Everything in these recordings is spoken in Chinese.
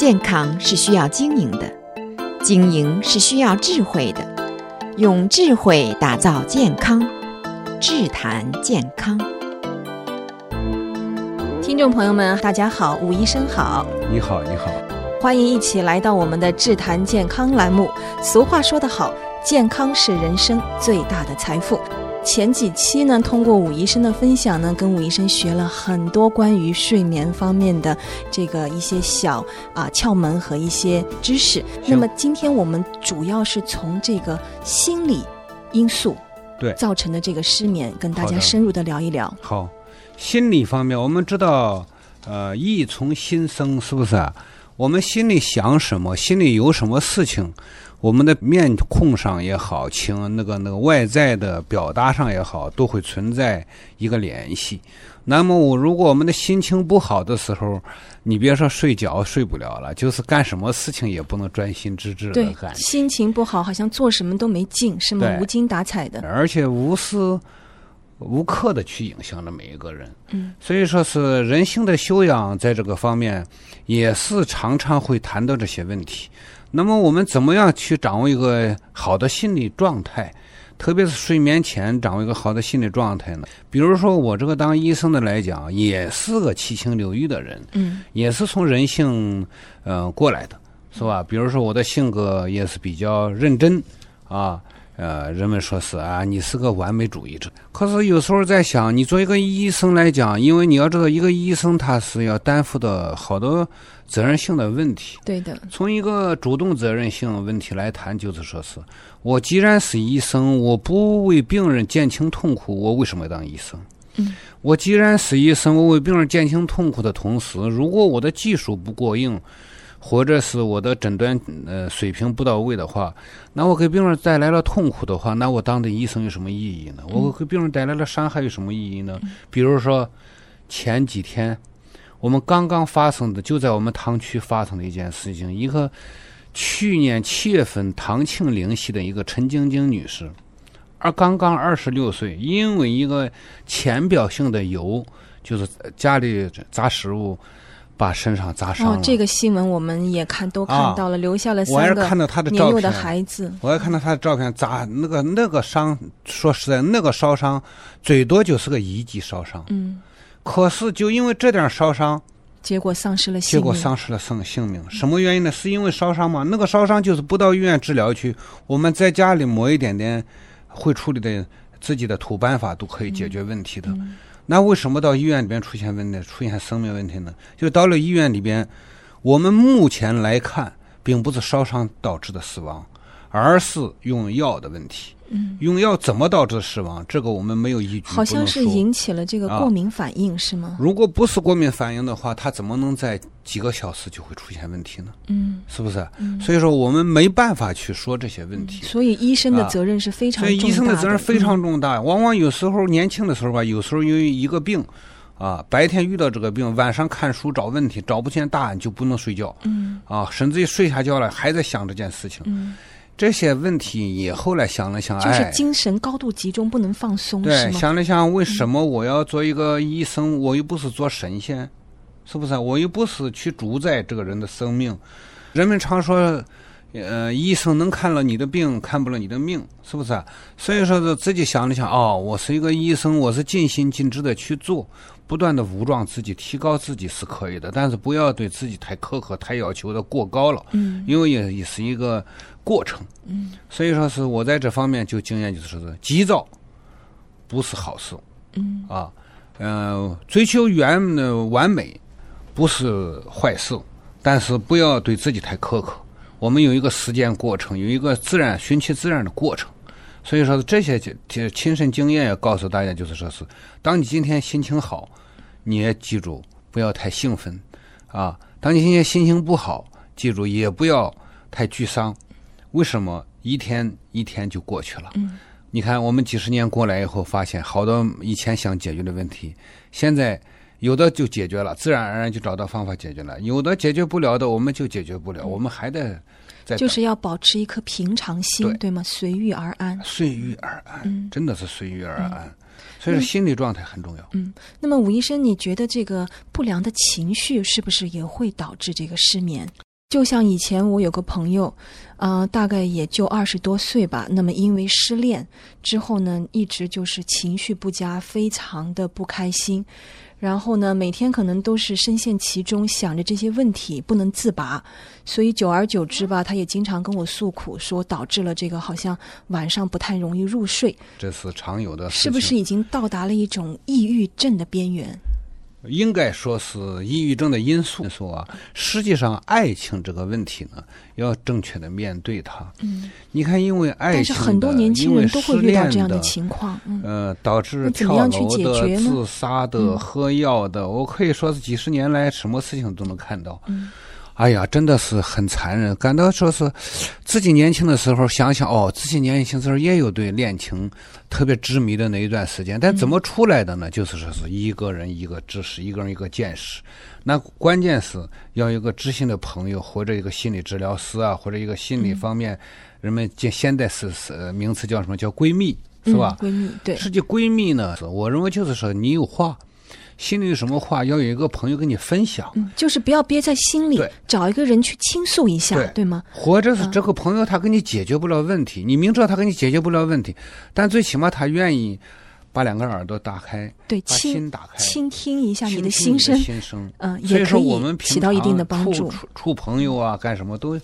健康是需要经营的，经营是需要智慧的，用智慧打造健康，智谈健康。听众朋友们，大家好，吴医生好，你好，你好，欢迎一起来到我们的智谈健康栏目。俗话说得好，健康是人生最大的财富。前几期呢，通过武医生的分享呢，跟武医生学了很多关于睡眠方面的这个一些小啊、呃、窍门和一些知识。那么今天我们主要是从这个心理因素对造成的这个失眠，跟大家深入的聊一聊。好，心理方面，我们知道，呃，意从心生，是不是啊？我们心里想什么，心里有什么事情。我们的面控上也好，情那个那个外在的表达上也好，都会存在一个联系。那么我如果我们的心情不好的时候，你别说睡觉睡不了了，就是干什么事情也不能专心致志的。对，心情不好，好像做什么都没劲，是吗？无精打采的，而且无时无刻的去影响着每一个人。嗯，所以说是人性的修养，在这个方面也是常常会谈到这些问题。那么我们怎么样去掌握一个好的心理状态？特别是睡眠前掌握一个好的心理状态呢？比如说我这个当医生的来讲，也是个七情六欲的人，嗯，也是从人性嗯、呃、过来的，是吧？比如说我的性格也是比较认真啊，呃，人们说是啊，你是个完美主义者。可是有时候在想，你作为一个医生来讲，因为你要知道，一个医生他是要担负的好多。责任性的问题，对的。从一个主动责任性问题来谈，就是说是我既然是医生，我不为病人减轻痛苦，我为什么要当医生？嗯，我既然是医生，我为病人减轻痛苦的同时，如果我的技术不过硬，或者是我的诊断呃水平不到位的话，那我给病人带来了痛苦的话，那我当的医生有什么意义呢？我给病人带来了伤害有什么意义呢？比如说前几天。我们刚刚发生的，就在我们唐区发生的一件事情，一个去年七月份唐庆领洗的一个陈晶晶女士，而刚刚二十六岁，因为一个浅表性的疣，就是家里砸食物，把身上砸伤了。哦，这个新闻我们也看都看到了，啊、留下了三个年幼的孩子。我还看到他的照片，砸那个那个伤，说实在，那个烧伤最多就是个一级烧伤。嗯。可是，就因为这点烧伤，结果丧失了性命。结果丧失了生性命，什么原因呢？是因为烧伤吗？那个烧伤就是不到医院治疗去，我们在家里抹一点点会处理的自己的土办法都可以解决问题的。嗯嗯、那为什么到医院里边出现问题，出现生命问题呢？就到了医院里边，我们目前来看，并不是烧伤导致的死亡，而是用药的问题。嗯，用药怎么导致死亡？这个我们没有依据。好像是引起了这个过敏反应，啊、是吗？如果不是过敏反应的话，它怎么能在几个小时就会出现问题呢？嗯，是不是？嗯、所以说我们没办法去说这些问题。嗯、所以医生的责任是非常重大的。所以医生的责任非常重大。嗯、往往有时候年轻的时候吧，有时候因为一个病，啊，白天遇到这个病，晚上看书找问题，找不见答案就不能睡觉。嗯，啊，甚至于睡下觉了还在想这件事情。嗯。这些问题也后来想了想，就是精神高度集中，不能放松。对，想了想，为什么我要做一个医生？嗯、我又不是做神仙，是不是？我又不是去主宰这个人的生命。人们常说，呃，医生能看了你的病，看不了你的命，是不是？所以说是自己想了想，哦，我是一个医生，我是尽心尽职的去做。不断的武装自己，提高自己是可以的，但是不要对自己太苛刻、太要求的过高了。嗯，因为也也是一个过程。嗯，所以说是我在这方面就经验就是说，急躁不是好事。嗯，啊，嗯、呃，追求完的完美不是坏事，但是不要对自己太苛刻。我们有一个实践过程，有一个自然顺其自然的过程。所以说这些亲亲身经验也告诉大家，就是说是，当你今天心情好，你也记住不要太兴奋，啊，当你今天心情不好，记住也不要太沮丧。为什么一天一天就过去了？嗯，你看我们几十年过来以后，发现好多以前想解决的问题，现在有的就解决了，自然而然就找到方法解决了；有的解决不了的，我们就解决不了，我们还得。就是要保持一颗平常心，对，对吗？随遇而安，随遇而安，嗯、真的是随遇而安。嗯、所以说，心理状态很重要。嗯，那么伍医生，你觉得这个不良的情绪是不是也会导致这个失眠？就像以前我有个朋友，啊、呃，大概也就二十多岁吧。那么因为失恋之后呢，一直就是情绪不佳，非常的不开心。然后呢，每天可能都是深陷其中，想着这些问题不能自拔。所以久而久之吧，他也经常跟我诉苦，说导致了这个好像晚上不太容易入睡。这是常有的事。是不是已经到达了一种抑郁症的边缘？应该说是抑郁症的因素因素啊。实际上，爱情这个问题呢，要正确的面对它。嗯，你看，因为爱情，但是很多年轻人都会遇到这样的情况。嗯，呃，导致跳楼的、自杀的、喝药的，我可以说是几十年来什么事情都能看到。嗯。哎呀，真的是很残忍，感到说是自己年轻的时候想想哦，自己年轻时候也有对恋情特别执迷的那一段时间，但怎么出来的呢？就是说是一个人一个知识，一个人一个见识。那关键是要有一个知心的朋友，或者一个心理治疗师啊，或者一个心理方面，人们现现代是是名词叫什么叫闺蜜，是吧？闺蜜对。实际闺蜜呢，我认为就是说你有话。心里有什么话，要有一个朋友跟你分享，嗯，就是不要憋在心里，找一个人去倾诉一下，对，对吗？或者是这个朋友他给你解决不了问题，嗯，你明知道他给你解决不了问题，但最起码他愿意。把两个耳朵打开，对，把心打开，倾听一下你的心声，心声，嗯，也可以起到一定的帮助。处处，朋友啊，干什么都，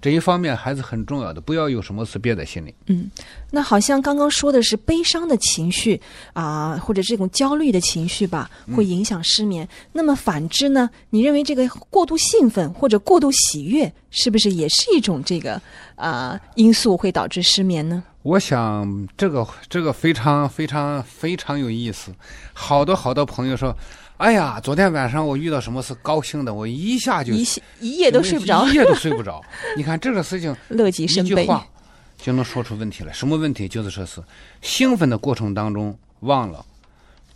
这一方面还是很重要的，不要有什么事憋在心里。嗯，那好像刚刚说的是悲伤的情绪啊，或者这种焦虑的情绪吧，会影响失眠。嗯。那么反之呢？你认为这个过度兴奋或者过度喜悦，是不是也是一种这个啊因素会导致失眠呢？我想这个这个非常非常非常有意思，好多好多朋友说，哎呀，昨天晚上我遇到什么事高兴的，我一下就一一夜都睡不着，一夜都睡不着。你看这个事情，乐极生悲，一句话就能说出问题来。什么问题？就是说是兴奋的过程当中忘了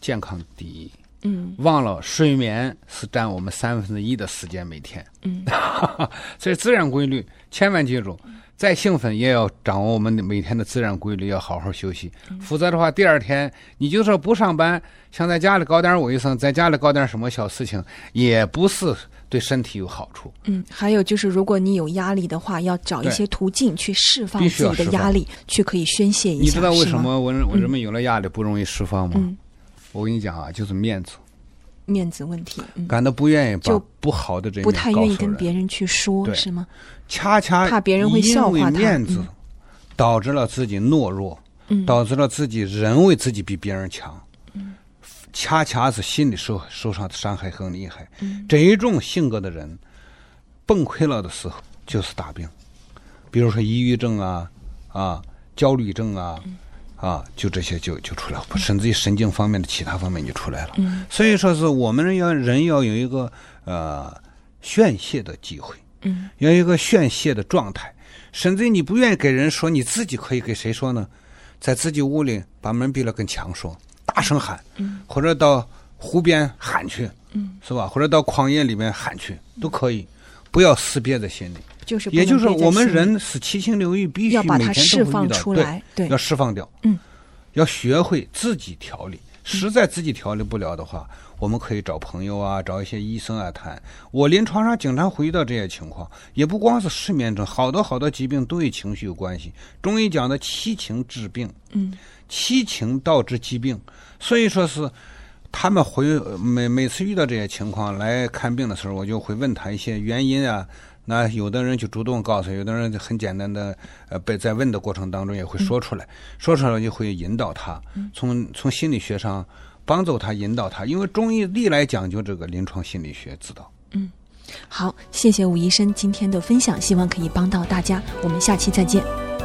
健康第一，嗯，忘了睡眠是占我们三分之一的时间每天，嗯，所以自然规律千万记住。再兴奋也要掌握我们每天的自然规律，要好好休息。否则的话，第二天你就说不上班，想在家里搞点卫生，在家里搞点什么小事情，也不是对身体有好处。嗯，还有就是，如果你有压力的话，要找一些途径去释放自己的压力，去可以宣泄一下。你知道为什么我我人们有了压力不容易释放吗？嗯，我跟你讲啊，就是面子。面子问题，嗯、感到不愿意把不好的这不太愿意跟别人去说，是吗？恰恰怕别人会笑话他，因为面子导致了自己懦弱，嗯，导致了自己认为自己比别人强，嗯，恰恰是心理受受伤的伤害很厉害。嗯，这一种性格的人崩溃了的时候就是大病，比如说抑郁症啊，啊，焦虑症啊。嗯啊，就这些就就出来了，甚至于神经方面的其他方面就出来了。嗯，所以说是我们要人要有一个呃宣泄的机会，嗯，要有一个宣泄的状态。甚至于你不愿意给人说，你自己可以给谁说呢？在自己屋里把门闭了，跟墙说，大声喊，嗯，或者到湖边喊去，嗯，是吧？或者到旷野里面喊去都可以，不要死憋在心里。就是，也就是说，我们人是七情六欲，必须每天都会遇到，释放出来，对，要释放掉。嗯，要学会自己调理。实在自己调理不了的话，嗯，我们可以找朋友啊，找一些医生啊谈。我临床上经常会遇到这些情况，也不光是失眠症，好多好多疾病都与情绪有关系。中医讲的七情治病，嗯，七情导致疾病，所以说是他们回每每次遇到这些情况来看病的时候，我就会问他一些原因啊。那有的人就主动告诉，有的人就很简单的，呃，被在问的过程当中也会说出来，嗯、说出来就会引导他，从从心理学上帮助他引导他，因为中医历来讲究这个临床心理学指导。嗯，好，谢谢武医生今天的分享，希望可以帮到大家，我们下期再见。